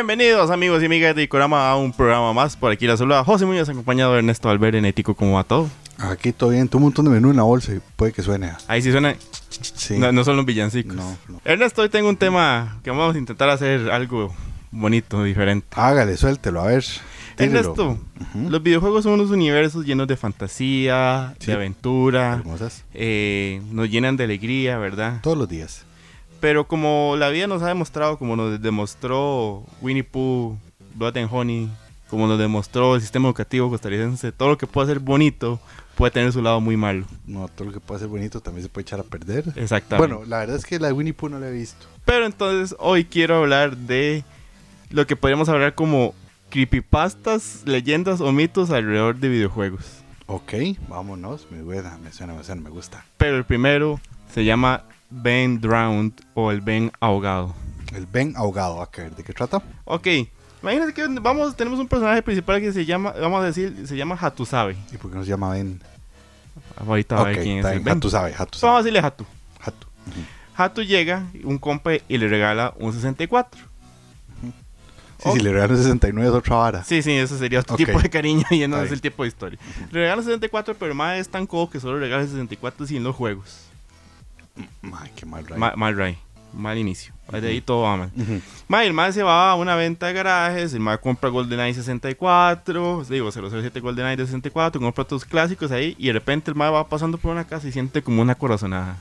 Bienvenidos amigos y amigas de Icorama a un programa más. Por aquí la saluda José Muñoz acompañado de Ernesto Albert en Ético. ¿Cómo va todo? Aquí todo bien, un montón de menú en la bolsa y puede que suene. Ahí sí suena. Sí. No, no son los villancicos. No, no. Ernesto, hoy tengo un tema que vamos a intentar hacer algo bonito, diferente. Hágale, suéltelo, a ver. tírelo. Ernesto, los videojuegos son unos universos llenos de fantasía, Sí. de aventura, Hermosas. eh, nos llenan de alegría, ¿verdad? Todos los días. Pero como la vida nos ha demostrado, como nos demostró Winnie Pooh, Blood and Honey, como nos demostró el sistema educativo costarricense, todo lo que puede ser bonito puede tener su lado muy malo. No, todo lo que puede ser bonito también se puede echar a perder. Exactamente. Bueno, la verdad es que la de Winnie Pooh no la he visto. Pero entonces hoy quiero hablar de lo que podríamos hablar como creepypastas, leyendas o mitos alrededor de videojuegos. Ok, vámonos. Me suena, me suena, me suena, me gusta. Pero el primero se llama Ben Drowned o el Ben ahogado. El Ben ahogado, a ver, ¿de qué trata? Ok, imagínate que vamos, tenemos un personaje principal que se llama, vamos a decir, se llama Hatusabe. ¿Y por qué no se llama Ben? Ahorita va a ok, ver quién es el. Ben. Hatu sabe, Hatu Vamos a decirle Hatu. Hatu. Hatu llega, un compa, y le regala un 64. Sí, Ok. si le regalan 69 es otra vara. Sí, sí, eso sería otro tipo de cariño y no es el tipo de historia. Le regala 64, pero más es tan codo que solo regala 64 sin los juegos. Ay, qué mal. Ma- mal Ray, mal inicio. De ahí todo va mal. Ma, el mae se va a una venta de garajes, el mae compra GoldenEye 64, digo 007 GoldenEye de 64, compra otros clásicos ahí y de repente el mae va pasando por una casa y siente como una corazonada.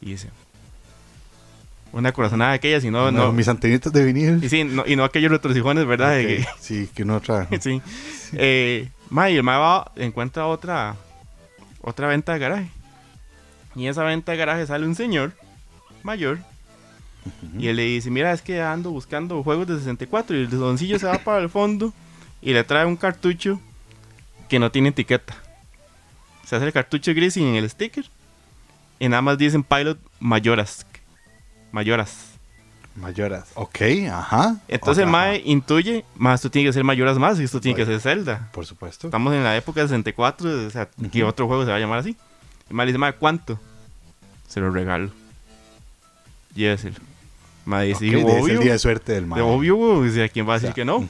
Y dice, una corazonada de aquellas y no, No, mis antenitas de vinil. y sí, no, y no aquellos retrocijones, ¿verdad? Sí, que no otra. que- sí. Eh, ma, y el mae va, encuentra otra, otra venta de garaje. Y en esa venta de garaje sale un señor mayor y él le dice, mira, es que ando buscando juegos de 64 y el doncillo se va para el fondo y le trae un cartucho que no tiene etiqueta. Se hace el cartucho gris sin el sticker y nada más dicen Pilot Mayoras. Mayoras. Mayoras. Ok, ajá. Entonces el Ajá, Mae intuye, más esto tiene que ser Mayoras más y esto tiene que Vaya. ser Zelda. Por supuesto. Estamos en la época de 64, o sea, que Ujú. otro juego se va a llamar así. El Mae le dice, Mae, ¿cuánto? Se lo regalo. Lléveselo. Mae dice, de- es el obvio. día de suerte del De mae. obvio, güey, sea, ¿quién va a O sea, decir que no?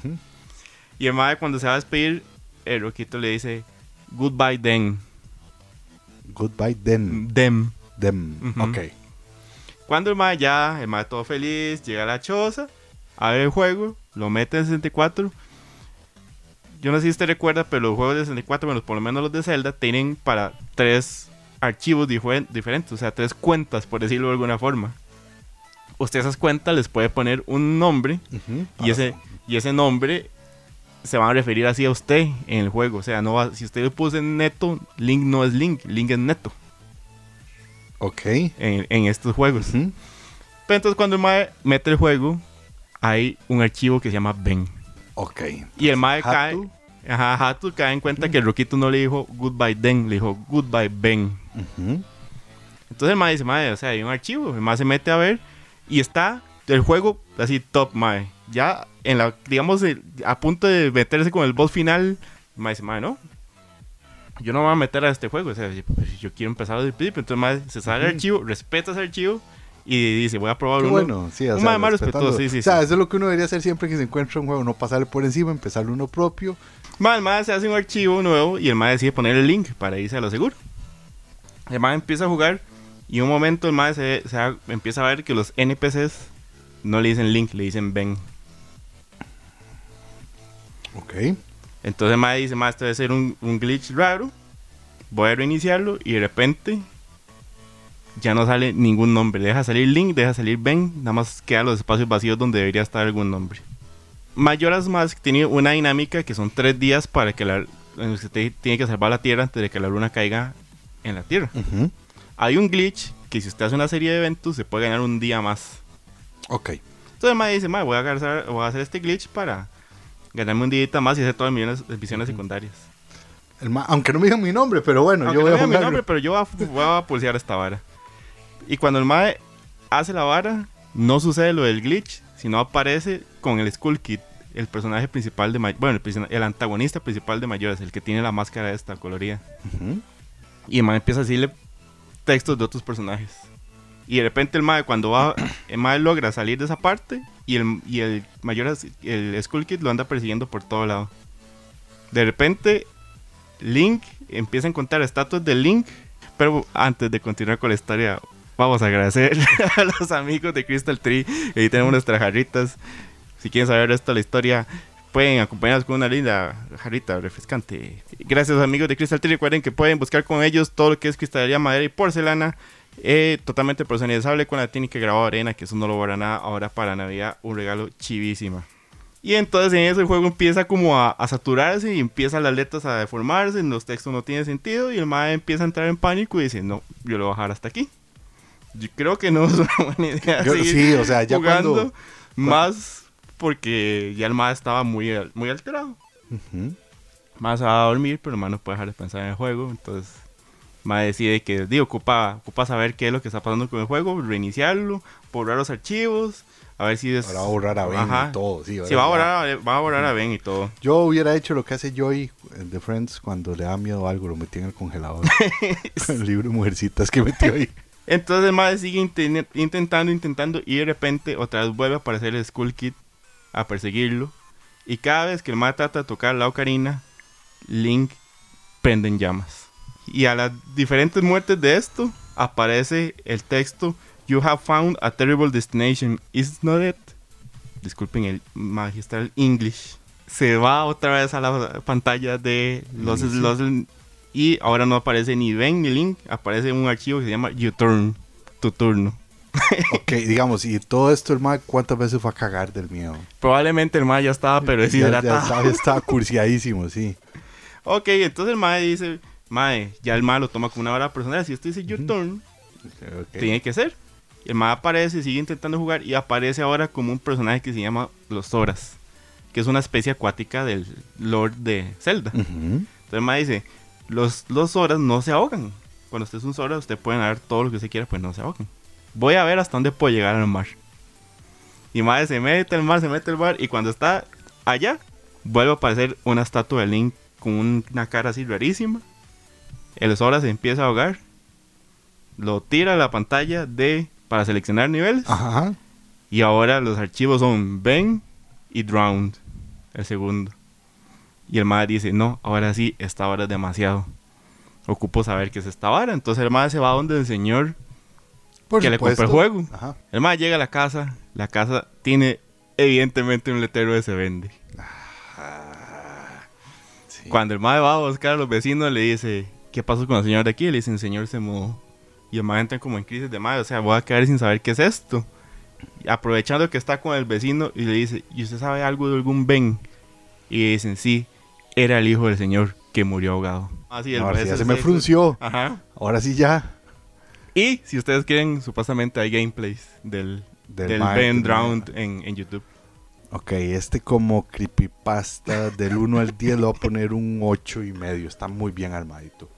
Y el Mae cuando se va a despedir, el Roquito le dice, goodbye then. Goodbye then. Them. Them. Ujú. Ok. Cuando el Mae ya, el Mae todo feliz, llega a la choza, abre el juego, lo mete en 64. Yo no sé si usted recuerda, pero los juegos de 64, bueno, por lo menos los de Zelda, tienen para tres archivos difer- diferentes, o sea, tres cuentas, por decirlo de alguna forma. Usted a esas cuentas les puede poner un nombre y ese, y ese nombre se va a referir así a usted en el juego. O sea, no va, si usted le puso en neto, Link no es Link, Link es neto Ok. en, en estos juegos. Pero entonces cuando el mae mete el juego, hay un archivo que se llama Ben. Ok. Y el mae cae. Ajá, Hatu cae en cuenta que el Roquito no le dijo goodbye then, le dijo goodbye Ben. Ujú. Entonces el mae dice, mae, o sea, hay un archivo. El mae se mete a ver y está el juego así top, mae. Ya en la, digamos, el- a punto de meterse con el boss final, el mae dice, mae, no. Yo no me voy a meter a este juego, o sea, yo, pues, quiero empezar desde el principio. Entonces el mae se sale el Ujú. archivo, respeta ese archivo y dice, voy a probar Qué uno. bueno, sí, o un sea, más respetuoso, sí, sí, O sea, sí. eso es lo que uno debería hacer siempre que se encuentra un juego, no pasarle por encima, empezar uno propio. Mae, el mae se hace un archivo nuevo y el mae decide poner el link para irse a lo seguro. El mae empieza a jugar y un momento el mae se, empieza a ver que los NPCs no le dicen link, le dicen Ben. Ok. Entonces el mae dice, mae, esto debe ser un, un glitch raro. Voy a reiniciarlo y de repente ya no sale ningún nombre. Deja salir link, deja salir Ben, nada más quedan los espacios vacíos donde debería estar algún nombre. Mayoras Mask tiene una dinámica que son tres días para que la, te- tiene que salvar la Tierra antes de que la Luna caiga en la Tierra. Hay un glitch que si usted hace una serie de eventos se puede ganar un día más. Ok. Entonces el mae dice, mae, voy voy a hacer este glitch para ganarme un día más y hacer todas mis misiones, secundarias. El ma- aunque no me digan mi nombre, pero bueno, Aunque yo voy no a diga mi jugarlo. nombre, pero yo voy a, voy a pulsear esta vara. Y cuando el mae hace la vara, no sucede lo del glitch, sino aparece con el Skull Kid, el personaje principal de May- bueno, el, el antagonista principal de Mayores, el que tiene la máscara esta colorida. Y el mae empieza a decirle textos de otros personajes. Y de repente el mae cuando va, el mae logra salir de esa parte y el, y el mayor, el Skull Kid lo anda persiguiendo por todo lado. De repente, Link empieza a encontrar estatuas de Link, pero antes de continuar con la historia, vamos a agradecer a los amigos de Crystal Tree. Ahí tenemos nuestras jarritas. Si quieren saber esto de la historia, pueden acompañarnos con una linda jarrita refrescante. Gracias amigos de Crystal Tree. Recuerden que pueden buscar con ellos todo lo que es cristalería, madera y porcelana. eh, totalmente personalizable con la técnica grabada arena, que eso no lo borra nada. Ahora para Navidad, un regalo chivísima. Y entonces en ese juego empieza como a, saturarse y empiezan las letras a deformarse, los textos no tienen sentido y el mae empieza a entrar en pánico y dice, no, yo lo voy a dejar hasta aquí. Yo creo que no es una buena idea. Yo- sí, o sea, ya jugando cuando- más porque ya el mae estaba muy, muy alterado. Ujú. Más se va a dormir, pero mae no puede dejar de pensar en el juego. Entonces, mae decide que digo, ocupa, ocupa saber qué es lo que está pasando con el juego, reiniciarlo, borrar los archivos, a ver si es. Ahora va a borrar a Ben Ajá. y todo. Sí, Sí, va a borrar, a- va a borrar a Ben y todo. Yo hubiera hecho lo que hace Joy de Friends cuando le da miedo a algo, lo metí en el congelador. el libro de mujercitas que metió ahí. Entonces el mae sigue inten- intentando, intentando y de repente otra vez vuelve a aparecer el Skull Kid a perseguirlo. Y cada vez que el mae trata de tocar la ocarina, Link prende en llamas. Y a las diferentes muertes de esto aparece el texto You have found a terrible destination, is not it? Disculpen el magistral English. Se va otra vez a la pantalla de los, los y ahora no aparece ni Ben ni Link, aparece un archivo que se llama U-Turn, tu turno. Ok, digamos, y todo esto, el mae, ¿cuántas veces fue a cagar del miedo? Probablemente el mae ya estaba pero ya, ya deshidratado. estaba, ya estaba cursiadísimo, sí. Ok, entonces el mae dice, mae, ya el mae lo toma como una hora personal, si esto dice U-Turn, Ok. tiene que ser. El mae aparece, sigue intentando jugar y aparece ahora como un personaje que se llama Los Zoras, que es una especie acuática del Lord de Zelda. Entonces el mae dice, los, los Zoras no se ahogan. Cuando usted es un Zora, usted puede dar todo lo que usted quiera, pues no se ahogan. Voy a ver hasta dónde puedo llegar al mar. Y mae se mete al mar, se mete al mar y cuando está allá, vuelve a aparecer una estatua de Link con un- una cara así rarísima. El Zora se empieza a ahogar. Lo tira a la pantalla de para seleccionar niveles. Ajá. Y ahora los archivos son Ben y Drowned, el segundo. Y el madre dice, no, ahora sí, esta hora es demasiado. Ocupo saber qué es esta vara. Entonces el madre se va donde el señor Por que le compró el juego. Ajá. El madre llega a la casa. La casa tiene evidentemente un letrero de se vende. Sí. Cuando el madre va a buscar a los vecinos, le dice, ¿qué pasó con el señor de aquí? Le dice, el señor se mudó. Y el madre entra como en crisis de madre, o sea, voy a quedar sin saber qué es esto. Y aprovechando que está con el vecino y le dice, ¿y usted sabe algo de algún Ben? Y le dicen, sí, era el hijo del señor que murió ahogado. Así Ahora sí, ya se me frunció. Ajá. Ahora sí ya. Y si ustedes quieren, supuestamente hay gameplays del, Del Ben Drowned en, en YouTube. Ok, este como creepypasta del 1 al 10 le voy a poner un 8 y medio. Está muy bien armadito.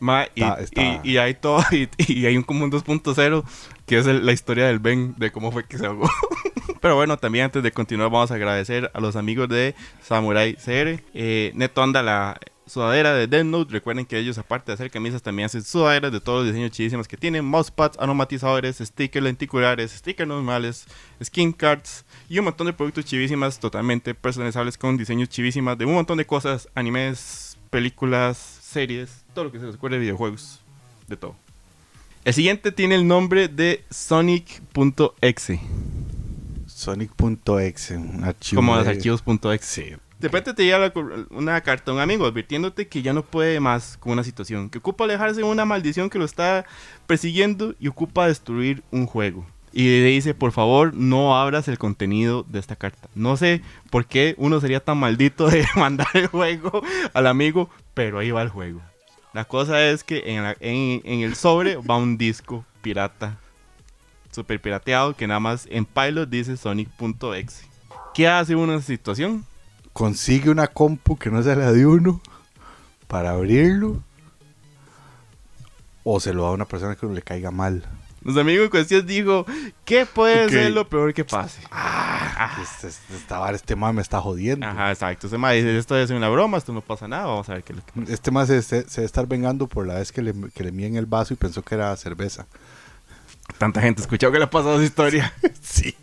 Ma, y, Está- está- y- y hay todo, y, y hay un como un 2.0 que es el- la historia del Ben, de cómo fue que se ahogó. Pero bueno, también antes de continuar vamos a agradecer a los amigos de Samurai CR. Eh, Neto anda la sudadera de Death Note. Recuerden que ellos aparte de hacer camisas también hacen sudaderas de todos los diseños chidísimos que tienen. Mousepads, aromatizadores, stickers lenticulares, stickers normales, skin cards y un montón de productos chivísimas totalmente personalizables con diseños chivísimas de un montón de cosas, animes, películas, series, todo lo que se les ocurre, videojuegos, de todo. El siguiente tiene el nombre de Sonic.exe, Sonic.exe, un archivo. como los archivos.exe. De repente te llega una carta a un amigo advirtiéndote que ya no puede más con una situación, que ocupa alejarse de una maldición que lo está persiguiendo y ocupa destruir un juego. Y le dice, por favor, no abras el contenido de esta carta. No sé por qué uno sería tan maldito de mandar el juego al amigo, pero ahí va el juego. La cosa es que en, la- en- en el sobre va un disco pirata, super pirateado, que nada más en Pilot dice Sonic.exe. ¿Qué hace uno en esa situación? Consigue una compu que no sea la de uno para abrirlo. O se lo da a una persona que no le caiga mal. Los amigos en cuestión dijo, ¿qué puede ser lo peor que pase? Este, este, esta vara, este mae me está jodiendo. Ajá, exacto. Se me dice, esto es una broma, esto no pasa nada, vamos a ver qué es lo que pasa. Este más se, se, se debe estar vengando por la vez que le, que le mía en el vaso y pensó que era cerveza. Tanta gente escuchó que le ha pasado esa historia. Sí.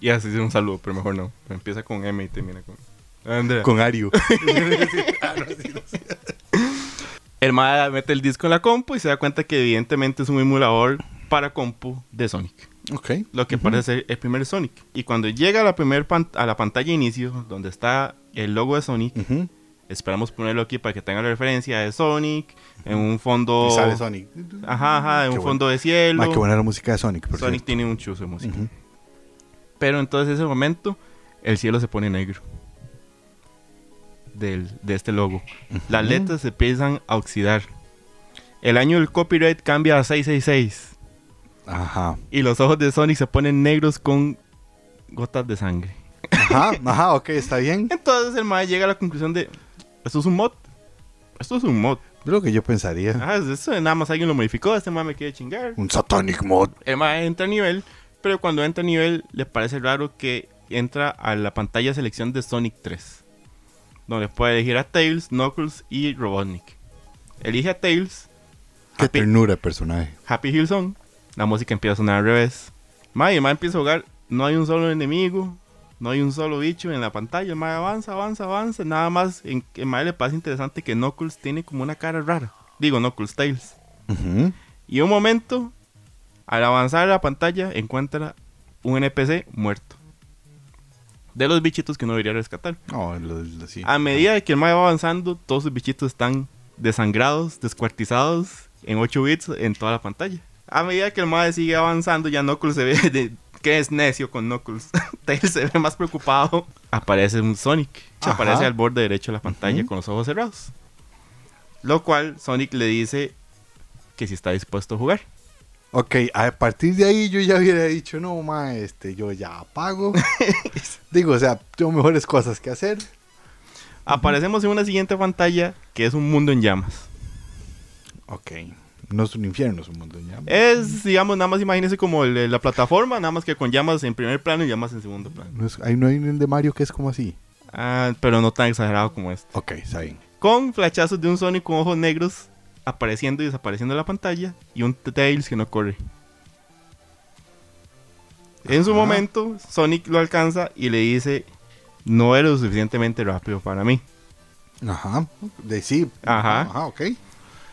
Y así es un saludo, pero mejor no. Empieza con M y termina con... Andrea. Con Ario. El mae mete el disco en la compu y se da cuenta que evidentemente es un emulador para compu de Sonic. ok. Lo que parece ser el primer Sonic. Y cuando llega a la, primer pan- a la pantalla de inicio, donde está el logo de Sonic. Esperamos ponerlo aquí para que tenga la referencia de Sonic, en un fondo... Y sale Sonic. Ajá, ajá, en Qué un bueno. fondo de cielo. Ma, qué buena la música de Sonic, por Sonic cierto. tiene un chuzo de música. Pero entonces en ese momento el cielo se pone negro. Del, de este logo. Las letras se empiezan a oxidar. El año del copyright cambia a 666. Ajá. Y los ojos de Sonic se ponen negros con gotas de sangre. Ajá, ajá, ok, está bien. Entonces el mae llega a la conclusión de... Esto es un mod. Esto es un mod. Es lo que yo pensaría. Ah, eso nada más alguien lo modificó. Este mae me quiere chingar. Un Satanic Mod. El mae entra a nivel, pero cuando entra a nivel le parece raro que entra a la pantalla de selección de Sonic 3, donde puede elegir a Tails, Knuckles y Robotnik. Elige a Tails, Qué Happy, ternura de personaje. Happy Hill Song, la música empieza a sonar al revés. Mae, mae empieza a jugar, no hay un solo enemigo, no hay un solo bicho en la pantalla, el mae avanza, avanza, avanza, nada más, en, el mae le pasa interesante que Knuckles tiene como una cara rara, digo Knuckles, Tails. Ujú. Y un momento, al avanzar la pantalla, encuentra un NPC muerto. De los bichitos que no debería rescatar. No, lo- lo- sí. A medida de que el mae va avanzando, todos sus bichitos están desangrados, descuartizados en 8 bits en toda la pantalla. A medida que el mae sigue avanzando, ya Knuckles se ve de que es necio con Knuckles. Tails se ve más preocupado. Aparece un Sonic. Ajá. Aparece al borde derecho de la pantalla con los ojos cerrados. Lo cual Sonic le dice que si está dispuesto a jugar. Ok, a partir de ahí yo ya hubiera dicho, no, ma, este, yo ya apago. Digo, o sea, tengo mejores cosas que hacer. Aparecemos en una siguiente pantalla que es un mundo en llamas. Ok. No es un infierno, es un mundo en llamas. Es, digamos, nada más imagínense como el de la plataforma, nada más que con llamas en primer plano y llamas en segundo plano. No, es- ahí no hay un de Mario que es como así. Ah, pero no tan exagerado como este. Ok, está bien. Con flashazos de un Sonic con ojos negros apareciendo y desapareciendo en la pantalla y un Tails que no corre. En su momento, Sonic lo alcanza y le dice, no eres lo suficientemente rápido para mí. Ajá. De sí. Ajá. Ajá, ok.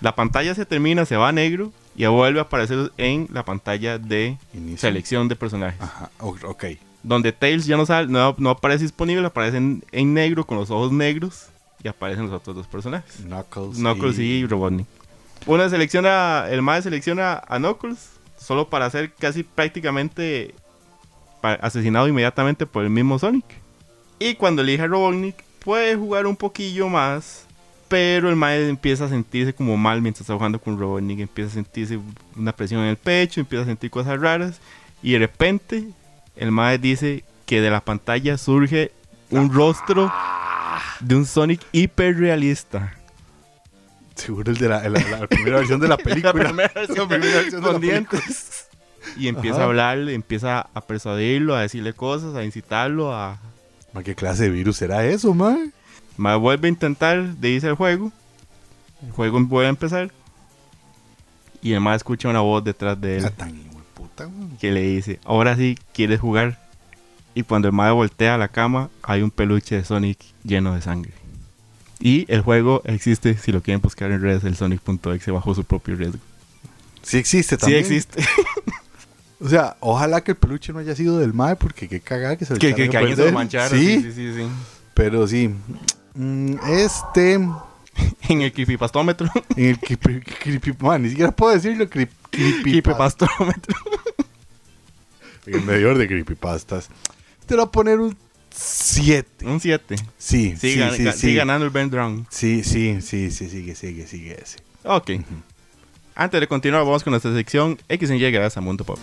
La pantalla se termina, se va a negro y vuelve a aparecer en la pantalla de Inicio. selección de personajes. Ajá, ok. Donde Tails ya no, sale, no, no aparece disponible, aparece en, en negro con los ojos negros y aparecen los otros dos personajes. Knuckles. Knuckles y, Robotnik. Una selecciona, el MAE selecciona a Knuckles solo para ser casi prácticamente asesinado inmediatamente por el mismo Sonic. Y cuando elige a Robotnik puede jugar un poquillo más, pero el MAE empieza a sentirse como mal mientras está jugando con Robotnik, empieza a sentirse una presión en el pecho, empieza a sentir cosas raras y de repente el MAE dice que de la pantalla surge un rostro de un Sonic hiperrealista. Seguro el de la, la- la primera versión de la película. La primera versión, primera versión de con dientes. Y empieza Ajá. a hablarle, empieza a persuadirlo, a decirle cosas, a incitarlo, a... ¿Qué clase de virus será eso, man? Ma vuelve a intentar de irse al juego. El juego vuelve a empezar. Y el ma escucha una voz detrás de él Ah, tan puta, que le dice, ahora sí, ¿quieres jugar? Y cuando el ma voltea a la cama, hay un peluche de Sonic lleno de sangre. Y el juego existe, si lo quieren buscar en redes, el Sonic.exe bajo su propio riesgo. Sí existe Sí también. existe. O sea, ojalá que el peluche no haya sido del mae, porque qué cagada que se lo que, que, que alguien se lo manchara. Sí, Sí, sí, sí, sí. pero sí. Mm, Este, en En el creepypastómetro. el creepy, creepy- man, ni siquiera puedo decirlo. Creepypastómetro. En el medidor de creepypastas. Te lo voy a poner un 7. Un 7. Sí, sí, sí, sí. sigue ganando el Ben Drown. Sí, sí, sí, sí, sigue, sigue, sigue ese. Ok. Antes de continuar, vamos con nuestra sección X en Y gracias a Mundo Pop.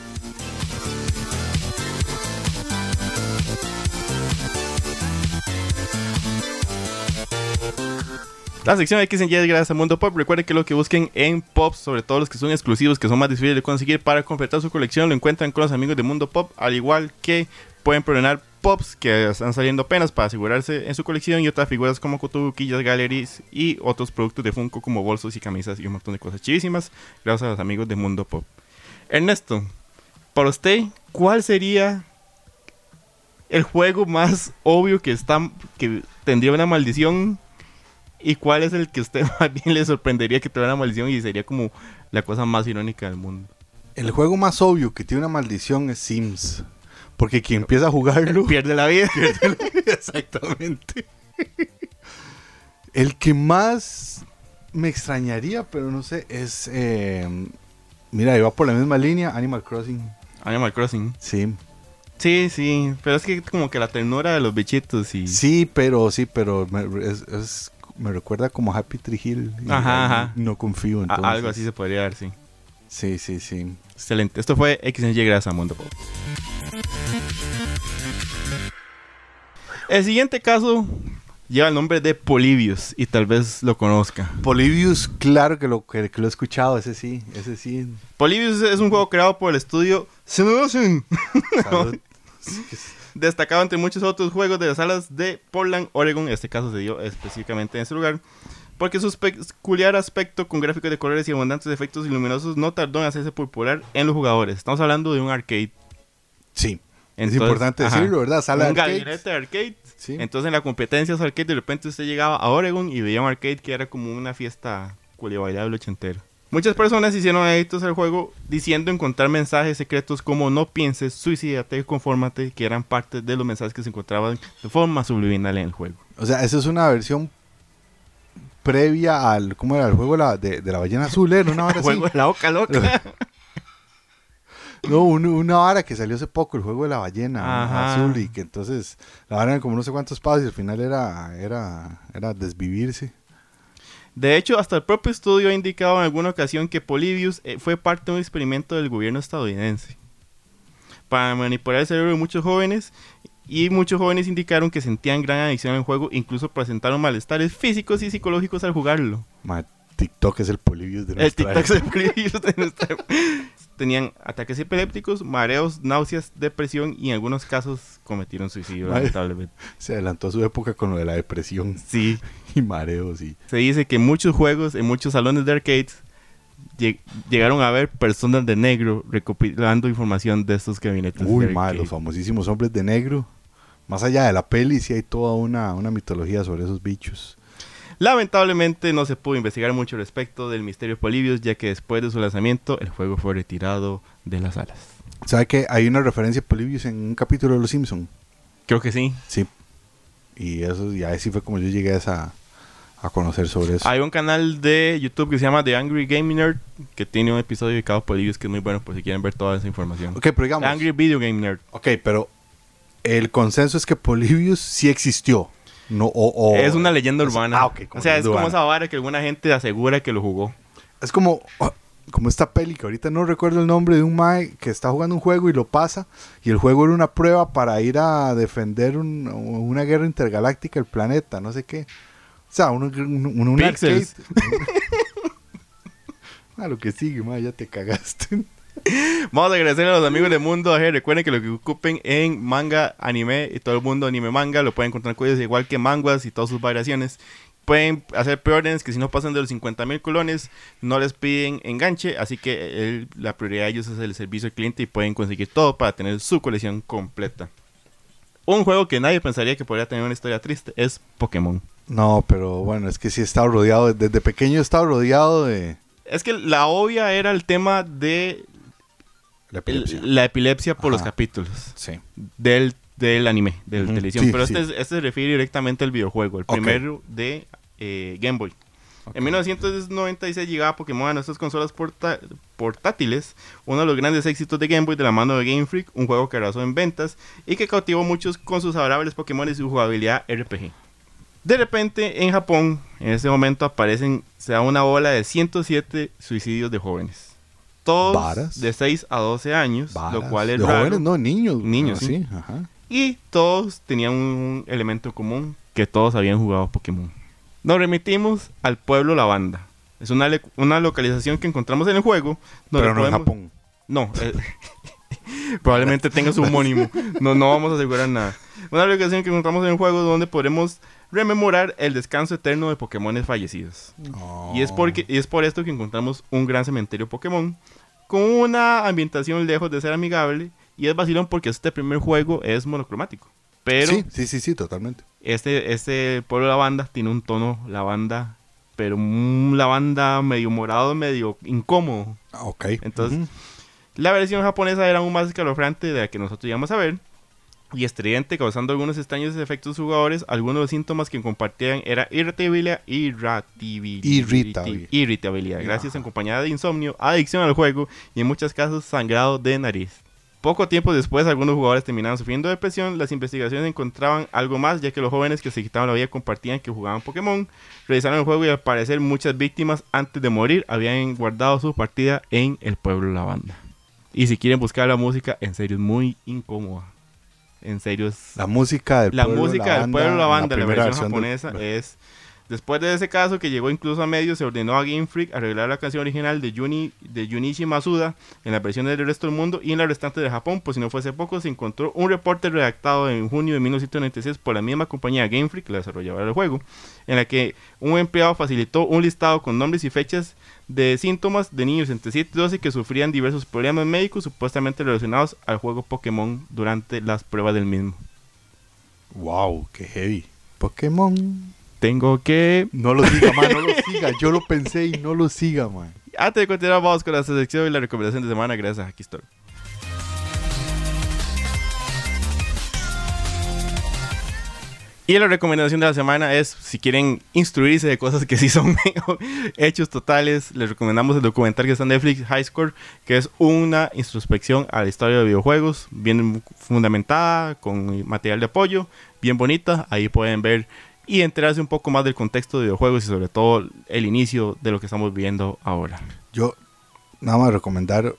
La sección X en Y es gracias a Mundo Pop. Recuerden que lo que busquen en Pop, sobre todo los que son exclusivos, que son más difíciles de conseguir para completar su colección, lo encuentran con los amigos de Mundo Pop, al igual que pueden preordenar Pops que están saliendo apenas para asegurarse en su colección y otras figuras como cotubuquillas, galleries y otros productos de Funko como bolsos y camisas y un montón de cosas chivísimas gracias a los amigos de Mundo Pop. Ernesto, para usted, ¿cuál sería el juego más obvio que está que tendría una maldición y cuál es el que a usted más bien le sorprendería que tuviera una maldición y sería como la cosa más irónica del mundo. El juego más obvio que tiene una maldición es Sims. Porque quien empieza a jugarlo. Pierde la vida. Exactamente. El que más me extrañaría, pero no sé, es. eh, mira, iba por la misma línea, Animal Crossing. Animal Crossing. Sí. Sí, sí, pero es que como que la ternura de los bichitos y... Sí, pero sí, pero es- me recuerda como Happy Tree Hill. y Ajá, ajá. No confío entonces. algo así se podría dar, sí. Sí, sí, sí. Excelente. Esto fue XNY gracias a Mundo Pop. El siguiente caso lleva el nombre de Polybius y tal vez lo conozca. Polybius, claro que lo, que, que lo he escuchado, ese sí, ese sí. Polybius es un juego creado por el estudio Cinelution, Salud. destacado entre muchos otros juegos de las salas de Portland, Oregon. Este caso se dio específicamente en ese lugar. Porque su peculiar aspecto con gráficos de colores y abundantes efectos luminosos no tardó en hacerse popular en los jugadores. Estamos hablando de un arcade. Sí, es importante ajá. decirlo, ¿verdad? Sala un gabinete de arcade. Sí. Entonces en la competencia de arcade de repente usted llegaba a Oregon y veía un arcade que era como una fiesta culibailable ochentera. Muchas personas hicieron adictos al juego diciendo encontrar mensajes secretos como no pienses, suicídate, confórmate, que eran parte de los mensajes que se encontraban de forma subliminal en el juego. O sea, esa es una versión previa al, ¿cómo era? El juego de la, de, de la ballena azul, ¿era? Una vara El así. juego de la boca loca. No, un- una vara que salió hace poco, el juego de la ballena Ajá. azul, y que entonces la vara eran como no sé cuántos pasos y al final era, era, era desvivirse. De hecho, hasta el propio estudio ha indicado en alguna ocasión que Polybius eh, fue parte de un experimento del gobierno estadounidense para manipular el cerebro de muchos jóvenes y muchos jóvenes indicaron que sentían gran adicción al juego, incluso presentaron malestares físicos y psicológicos al jugarlo. Ma, TikTok es el Polybius de El nuestra TikTok época. de Polybius de nuestra- Tenían ataques epilépticos, mareos, náuseas, depresión y en algunos casos cometieron suicidio, Madre. lamentablemente. Se adelantó a su época con lo de la depresión Sí, y mareos y... Se dice que en muchos juegos, en muchos salones de arcades, lleg- llegaron a ver personas de negro recopilando información de estos gabinetes. Uy, de ma, arcade. los famosísimos hombres de negro. Más allá de la peli, sí hay toda una, una mitología sobre esos bichos. Lamentablemente no se pudo investigar mucho respecto del misterio Polybius, ya que después de su lanzamiento el juego fue retirado de las salas. ¿Sabe que hay una referencia a Polybius en un capítulo de Los Simpson? Creo que sí. Sí. Y eso, y ahí sí fue como yo llegué a, esa- a conocer sobre eso. Hay un canal de YouTube que se llama The Angry Game Nerd, que tiene un episodio dedicado a Polybius que es muy bueno por si quieren ver toda esa información. Ok, pero The. Angry Video Game Nerd. Ok, pero el consenso es que Polybius sí existió. No, o, o- es una leyenda es- urbana. ah, ok, o sea, es leyenda como urbana. esa vara que alguna gente asegura que lo jugó. Es como, como esta peli que ahorita no recuerdo el nombre de un Mae que está jugando un juego y lo pasa. Y el juego era una prueba para ir a defender un- una guerra intergaláctica el planeta, no sé qué. O sea, un, un, un- arcade. Ah, lo que sigue, Mae, ya te cagaste. Vamos a agradecer a los amigos de Mundo AG. Recuerden que lo que ocupen en manga, anime y todo el mundo anime manga lo pueden encontrar con ellos, igual que manguas y todas sus variaciones. Pueden hacer preórdenes que si no pasan de los 50 mil colones no les piden enganche, así que el- la prioridad de ellos es el servicio al cliente y pueden conseguir todo para tener su colección completa. Un juego que nadie pensaría que podría tener una historia triste es Pokémon. No, pero bueno, es que sí he estado rodeado, de- desde pequeño he estado rodeado de Es que la obvia era el tema de la epilepsia. la epilepsia por los capítulos. Sí. del, del anime, de la televisión. sí, Pero sí. este, es- este se refiere directamente al videojuego, el primero de eh, Game Boy. Ok. En 1996 llegaba Pokémon a nuestras consolas porta- portátiles, uno de los grandes éxitos de Game Boy de la mano de Game Freak, un juego que arrasó en ventas y que cautivó a muchos con sus adorables Pokémon y su jugabilidad RPG. De repente, en Japón, en ese momento aparecen, se da una ola de 107 suicidios de jóvenes. Todos Varas. de 6 a 12 años, lo cual es de raro. jóvenes, no, niños. Niños, Ah, sí. Ajá. Y todos tenían un elemento común, que todos habían jugado Pokémon. Nos remitimos al pueblo Lavanda. Es una, una localización que encontramos en el juego. Pero no en Japón. No, eh, probablemente tenga su homónimo. No, no vamos a asegurar nada. Una localización que encontramos en el juego donde podremos rememorar el descanso eterno de Pokémones fallecidos. Y es, porque, y es por esto que encontramos un gran cementerio Pokémon con una ambientación lejos de ser amigable. Y es vacilón porque este primer juego es monocromático. Pero Sí, sí, sí, sí, totalmente. este, este pueblo lavanda tiene un tono lavanda, pero un lavanda medio morado, medio incómodo. Ah, Ok. Entonces, Ujú. La versión japonesa era aún más escalofriante de la que nosotros íbamos a ver y estridente, causando algunos extraños efectos jugadores. Algunos de los síntomas que compartían era irritabilidad, irritabilidad, gracias Ajá. acompañada de insomnio, adicción al juego y en muchos casos sangrado de nariz. Poco tiempo después, algunos jugadores terminaron sufriendo depresión. Las investigaciones encontraban algo más, ya que los jóvenes que se quitaban la vida compartían que jugaban Pokémon, revisaron el juego y al parecer muchas víctimas antes de morir habían guardado su partida en el pueblo Lavanda. Y si quieren buscar la música, en serio es muy incómoda. En serio es... La música del La pueblo música del Lavanda, pueblo en Lavanda, la, primera versión japonesa, es... Después de ese caso, que llegó incluso a medios, se ordenó a Game Freak arreglar la canción original de, Juni, Junichi Masuda en la versión del resto del mundo y en la restante de Japón. Pues si no fuese poco, se encontró un reporte redactado en junio de 1996 por la misma compañía Game Freak, la desarrolladora del juego, en la que un empleado facilitó un listado con nombres y fechas de síntomas de niños entre 7 y 12 que sufrían diversos problemas médicos supuestamente relacionados al juego Pokémon durante las pruebas del mismo. Wow, qué heavy. Pokémon. Tengo que No lo siga, man, no lo siga. Yo lo pensé y no lo siga, man. Antes de continuar, vamos con la sección y la recomendación de semana gracias a Hacky Store. Y la recomendación de la semana es, si quieren instruirse de cosas que sí son hechos totales, les recomendamos el documental que está en Netflix, High Score, que es una introspección a la historia de videojuegos, bien fundamentada, con material de apoyo, bien bonita. Ahí pueden ver y enterarse un poco más del contexto de videojuegos y sobre todo el inicio de lo que estamos viendo ahora. Yo, nada más recomendar,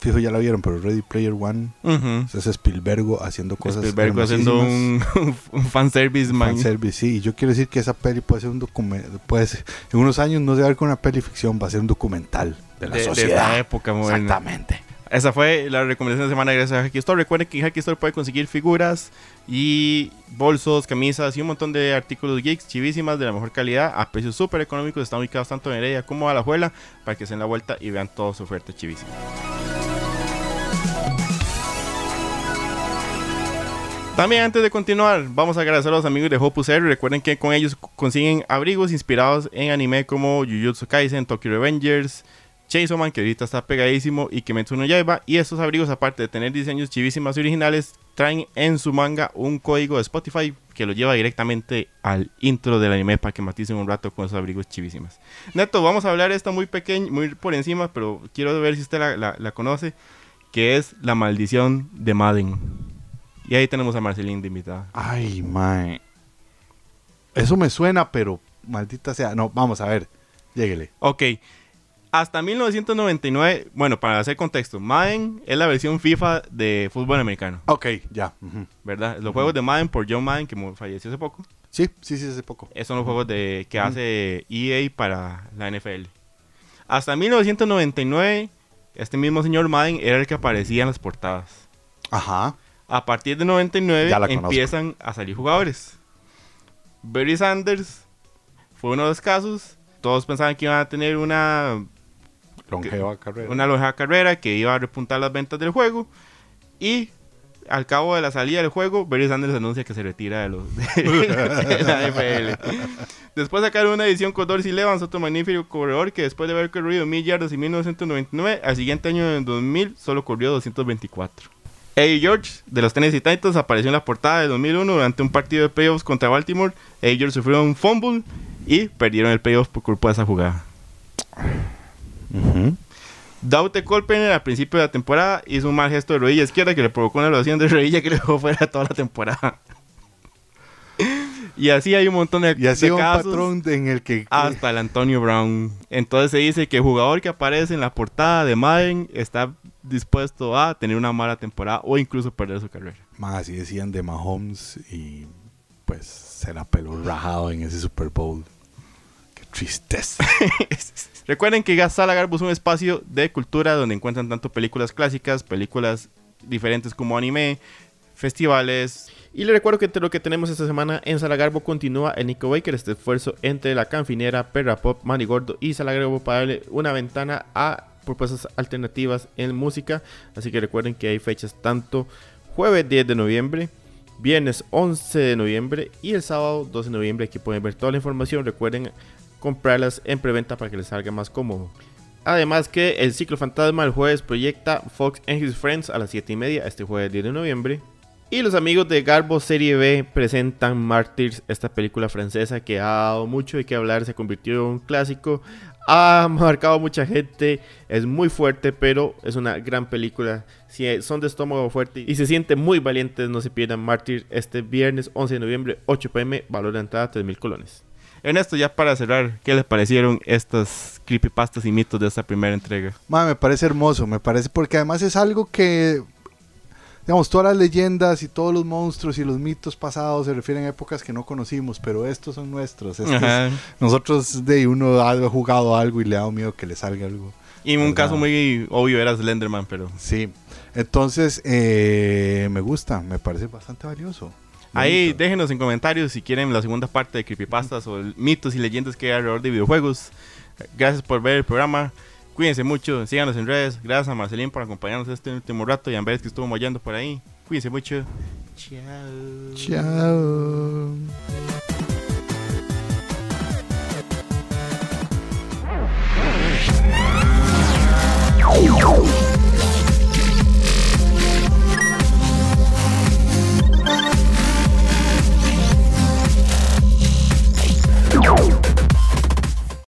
fijo ya la vieron, pero Ready Player One, Ujú. es Spielberg haciendo cosas Spielberg haciendo un, un fanservice, man. Fanservice, sí, y yo quiero decir que esa peli puede ser un documental, puede ser- en unos años no se va a ver con una peli ficción, va a ser un documental de la de, de sociedad. esa época moderna. Exactamente. Esa fue la recomendación de semana gracias a Hacky Store. Recuerden que en Hacky Store pueden conseguir figuras y bolsos, camisas y un montón de artículos geeks chivísimas de la mejor calidad a precios súper económicos. Están ubicados tanto en Heredia como a la Juela para que se den la vuelta y vean toda su oferta chivísima. También antes de continuar, vamos a agradecer a los amigos de Hopus R. Recuerden que con ellos consiguen abrigos inspirados en anime como Jujutsu Kaisen, Tokyo Revengers, Chainsaw Man, que ahorita está pegadísimo, y Kimetsu no Yaiba. Y estos abrigos, aparte de tener diseños chivísimas y originales, traen en su manga un código de Spotify que lo lleva directamente al intro del anime para que maticen un rato con esos abrigos chivísimas. Neto, vamos a hablar de esta muy pequeña, muy por encima, pero quiero ver si usted la, la- la conoce, que es La Maldición de Madden. Y ahí tenemos a Marcelín de invitada. Ay, mae. Eso me suena, pero maldita sea. No, vamos a ver. Lléguele. Ok. Hasta 1999, bueno, para hacer contexto, Madden es la versión FIFA de fútbol americano, Ok, ya. ¿verdad? Los juegos de Madden por John Madden, que falleció hace poco, Sí, sí, sí, hace poco. esos son los juegos de, que hace EA para la NFL. Hasta 1999, este mismo señor Madden era el que aparecía en las portadas. Ajá. A partir de 99 Ya la conozco. empiezan a salir jugadores. Barry Sanders fue uno de los casos. Todos pensaban que iban a tener una Longeva carrera. una longeva carrera que iba a repuntar las ventas del juego. Y al cabo de la salida del juego, Barry Sanders anuncia que se retira de, los, de la NFL. Después sacaron una edición con Dorsey Levans, otro magnífico corredor que después de haber corrido 1000 yardas en 1999, al siguiente año en 2000 solo corrió 224. Eddie George de los Tennessee Titans apareció en la portada de 2001 durante un partido de playoffs contra Baltimore. Eddie George sufrió un fumble y perdieron el playoff por culpa de esa jugada. Ujú. Daute Kolpener al principio de la temporada hizo un mal gesto de rodilla izquierda que le provocó una lesión de rodilla que le dejó fuera toda la temporada. y así hay un montón de, Y así de un casos patrón en el que. hasta el Antonio Brown. Entonces se dice que el jugador que aparece en la portada de Madden está dispuesto a tener una mala temporada o incluso perder su carrera. Más así decían de Mahomes y pues se la peló rajado en ese Super Bowl. Tristeza. Recuerden que Sala Garbo es un espacio de cultura donde encuentran tanto películas clásicas, películas diferentes como anime, festivales. Y le recuerdo que lo que tenemos esta semana en Salagarbo continúa el Nico Baker, este esfuerzo entre la canfinera, Perra Pop, Manny Gordo y Salagarbo para darle una ventana a propuestas alternativas en música. Así que recuerden que hay fechas tanto jueves 10 de noviembre viernes 11 de noviembre y el sábado 12 de noviembre. Aquí pueden ver toda la información. Recuerden comprarlas en preventa para que les salga más cómodo. Además que el ciclo fantasma el jueves proyecta Fox and His Friends a las 7 y media este jueves 10 de noviembre. Y los amigos de Garbo Serie B presentan Martyrs, esta película francesa que ha dado mucho y que hablar, se convirtió en un clásico, ha marcado mucha gente, es muy fuerte, pero es una gran película. Si son de estómago fuerte y se sienten muy valientes, no se pierdan Martyrs este viernes 11 de noviembre, 8 pm, valor de entrada 3.000 colones. En esto, ya para cerrar, ¿qué les parecieron estos creepypastas y mitos de esta primera entrega? me parece hermoso, me parece porque además es algo que digamos, todas las leyendas y todos los monstruos y los mitos pasados se refieren a épocas que no conocimos, pero estos son nuestros. nosotros de uno ha jugado algo y le ha dado miedo que le salga algo. Y en un caso muy obvio era Slenderman, pero... Sí, entonces eh, me gusta, me parece bastante valioso. Ahí déjenos en comentarios si quieren la segunda parte de Creepypastas o el mitos y leyendas que hay alrededor de videojuegos. Gracias por ver el programa. Cuídense mucho, síganos en redes. Gracias a Marcelín por acompañarnos este último rato y a Andrés que estuvo mollando por ahí. Cuídense mucho. Chao. Chao.